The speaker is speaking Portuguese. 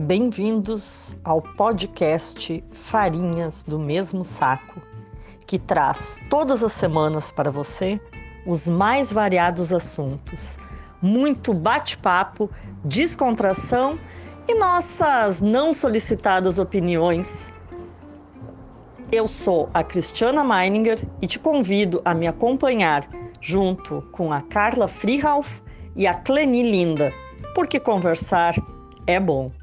bem-vindos ao podcast Farinhas do Mesmo Saco, que traz todas as semanas para você os mais variados assuntos, muito bate-papo, descontração e nossas não solicitadas opiniões. Eu sou a Cristiana Meininger e te convido a me acompanhar junto com a Carla Frihauf e a Cleni Linda, porque conversar é bom.